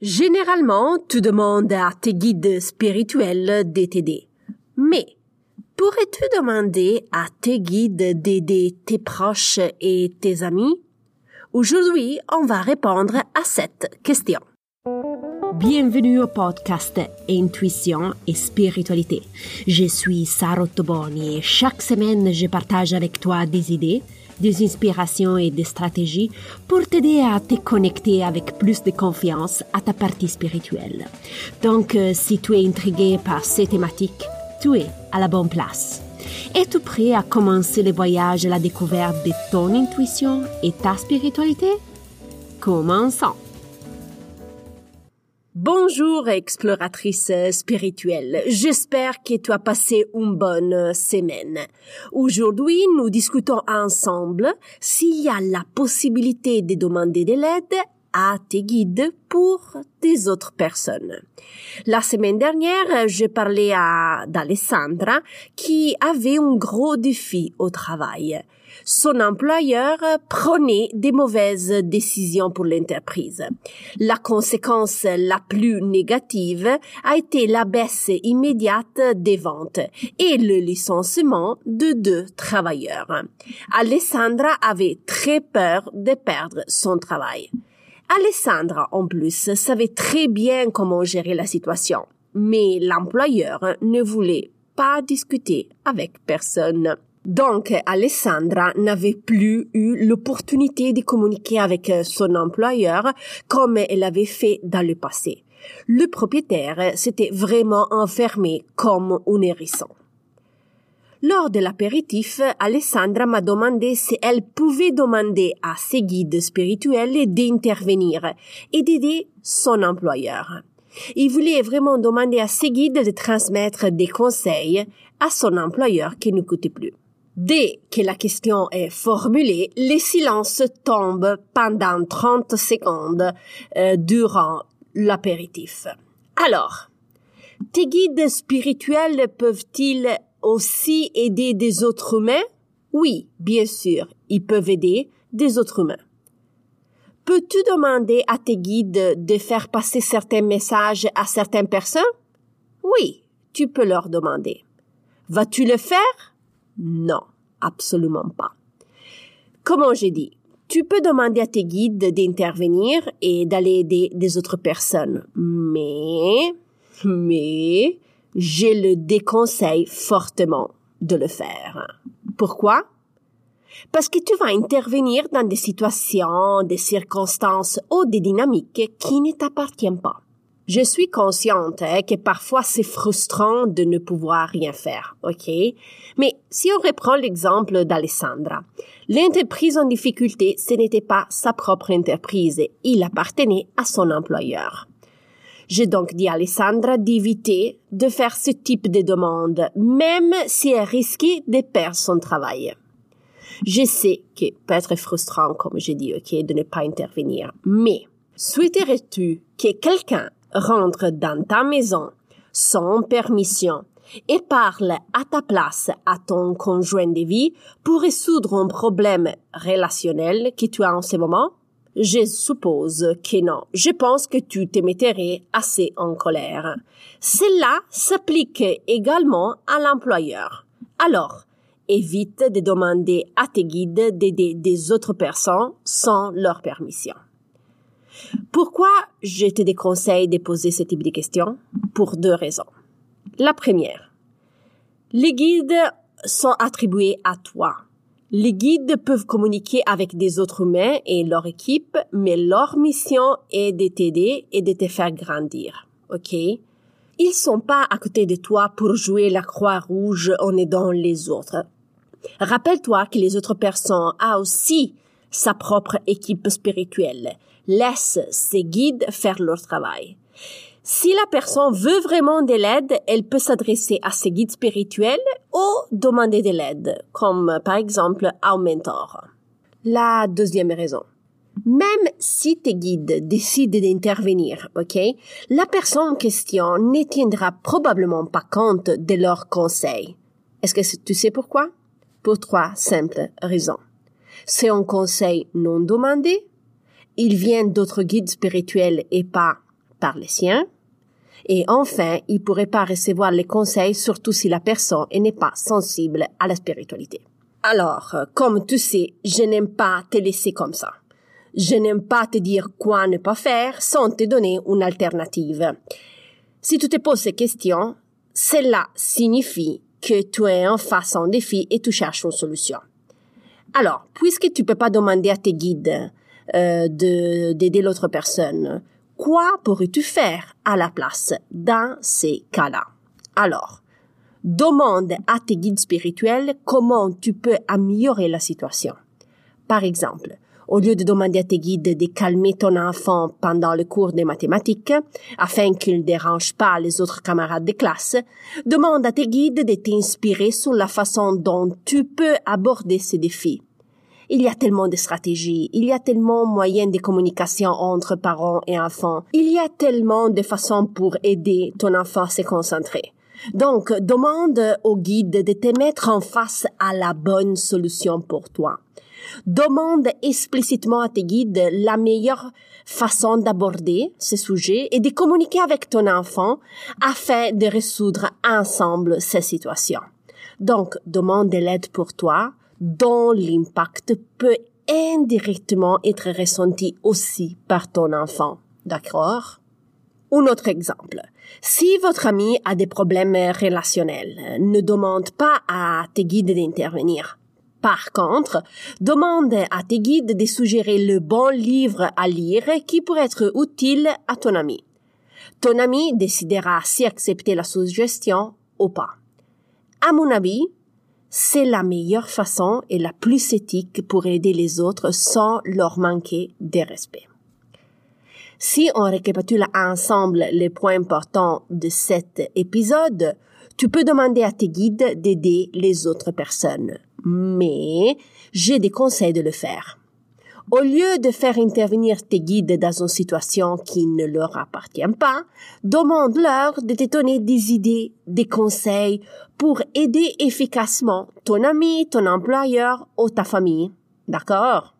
Généralement, tu demandes à tes guides spirituels de t'aider. Mais pourrais-tu demander à tes guides d'aider tes proches et tes amis? Aujourd'hui, on va répondre à cette question. Bienvenue au podcast Intuition et Spiritualité. Je suis Sarah Toboni et chaque semaine je partage avec toi des idées, des inspirations et des stratégies pour t'aider à te connecter avec plus de confiance à ta partie spirituelle. Donc, euh, si tu es intrigué par ces thématiques, tu es à la bonne place. Es-tu prêt à commencer le voyage à la découverte de ton intuition et ta spiritualité? Commençons! Bonjour exploratrice spirituelle, j'espère que tu as passé une bonne semaine. Aujourd'hui, nous discutons ensemble s'il y a la possibilité de demander de l'aide à tes guides pour des autres personnes. La semaine dernière, j'ai parlé à d'Alessandra qui avait un gros défi au travail son employeur prenait des mauvaises décisions pour l'entreprise. La conséquence la plus négative a été la baisse immédiate des ventes et le licenciement de deux travailleurs. Alessandra avait très peur de perdre son travail. Alessandra, en plus, savait très bien comment gérer la situation, mais l'employeur ne voulait pas discuter avec personne. Donc, Alessandra n'avait plus eu l'opportunité de communiquer avec son employeur comme elle avait fait dans le passé. Le propriétaire s'était vraiment enfermé comme un hérisson. Lors de l'apéritif, Alessandra m'a demandé si elle pouvait demander à ses guides spirituels d'intervenir et d'aider son employeur. Il voulait vraiment demander à ses guides de transmettre des conseils à son employeur qui ne coûtait plus. Dès que la question est formulée, le silence tombe pendant 30 secondes euh, durant l'apéritif. Alors, tes guides spirituels peuvent-ils aussi aider des autres humains? Oui, bien sûr, ils peuvent aider des autres humains. Peux-tu demander à tes guides de faire passer certains messages à certaines personnes? Oui, tu peux leur demander. Vas-tu le faire? Non, absolument pas. Comment j'ai dit, tu peux demander à tes guides d'intervenir et d'aller aider des autres personnes, mais, mais, je le déconseille fortement de le faire. Pourquoi? Parce que tu vas intervenir dans des situations, des circonstances ou des dynamiques qui ne t'appartiennent pas. Je suis consciente hein, que parfois c'est frustrant de ne pouvoir rien faire, ok? Mais si on reprend l'exemple d'Alessandra, l'entreprise en difficulté, ce n'était pas sa propre entreprise, il appartenait à son employeur. J'ai donc dit à Alessandra d'éviter de faire ce type de demande, même si elle risquait de perdre son travail. Je sais que peut être frustrant, comme j'ai dit, ok, de ne pas intervenir, mais souhaiterais-tu que quelqu'un rentre dans ta maison sans permission et parle à ta place à ton conjoint de vie pour résoudre un problème relationnel que tu as en ce moment? Je suppose que non. Je pense que tu te mettrais assez en colère. Cela s'applique également à l'employeur. Alors, évite de demander à tes guides d'aider des autres personnes sans leur permission. Pourquoi je te déconseille de poser ce type de questions? Pour deux raisons. La première, les guides sont attribués à toi. Les guides peuvent communiquer avec des autres humains et leur équipe, mais leur mission est de t'aider et de te faire grandir. OK? Ils sont pas à côté de toi pour jouer la croix rouge en aidant les autres. Rappelle-toi que les autres personnes ont aussi sa propre équipe spirituelle laisse ses guides faire leur travail. Si la personne veut vraiment de l'aide, elle peut s'adresser à ses guides spirituels ou demander de l'aide, comme par exemple à un mentor. La deuxième raison. Même si tes guides décident d'intervenir, ok, la personne en question ne tiendra probablement pas compte de leurs conseils. Est-ce que tu sais pourquoi? Pour trois simples raisons. C'est un conseil non demandé, il vient d'autres guides spirituels et pas par les siens. Et enfin, il pourrait pas recevoir les conseils, surtout si la personne n'est pas sensible à la spiritualité. Alors, euh, comme tu sais, je n'aime pas te laisser comme ça. Je n'aime pas te dire quoi ne pas faire sans te donner une alternative. Si tu te poses ces questions, cela signifie que tu es en face un défi et tu cherches une solution. Alors, puisque tu peux pas demander à tes guides euh, de d'aider l'autre personne, quoi pourrais-tu faire à la place dans ces cas-là? Alors, demande à tes guides spirituels comment tu peux améliorer la situation. Par exemple, au lieu de demander à tes guides de calmer ton enfant pendant le cours de mathématiques, afin qu'il ne dérange pas les autres camarades de classe, demande à tes guides de t'inspirer sur la façon dont tu peux aborder ces défis. Il y a tellement de stratégies, il y a tellement de moyens de communication entre parents et enfants, il y a tellement de façons pour aider ton enfant à se concentrer. Donc, demande au guide de te mettre en face à la bonne solution pour toi. Demande explicitement à tes guides la meilleure façon d'aborder ce sujet et de communiquer avec ton enfant afin de résoudre ensemble ces situations. Donc, demande de l'aide pour toi, dont l'impact peut indirectement être ressenti aussi par ton enfant. D'accord? Un autre exemple. Si votre ami a des problèmes relationnels, ne demande pas à tes guides d'intervenir. Par contre, demande à tes guides de suggérer le bon livre à lire qui pourrait être utile à ton ami. Ton ami décidera si accepter la suggestion ou pas. À mon avis, c'est la meilleure façon et la plus éthique pour aider les autres sans leur manquer de respect. Si on récapitule ensemble les points importants de cet épisode, tu peux demander à tes guides d'aider les autres personnes. Mais j'ai des conseils de le faire. Au lieu de faire intervenir tes guides dans une situation qui ne leur appartient pas, demande-leur de te donner des idées, des conseils pour aider efficacement ton ami, ton employeur ou ta famille. D'accord?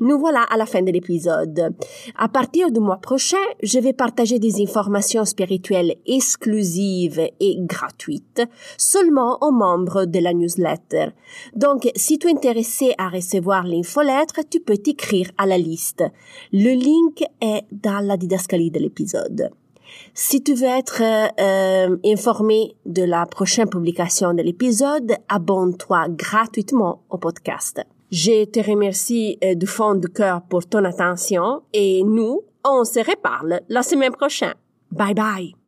Nous voilà à la fin de l'épisode. À partir du mois prochain, je vais partager des informations spirituelles exclusives et gratuites seulement aux membres de la newsletter. Donc, si tu es intéressé à recevoir l'infolettre, tu peux t'écrire à la liste. Le link est dans la didascalie de l'épisode. Si tu veux être euh, informé de la prochaine publication de l'épisode, abonne-toi gratuitement au podcast. Je te remercie euh, du fond du cœur pour ton attention et nous, on se reparle la semaine prochaine. Bye bye.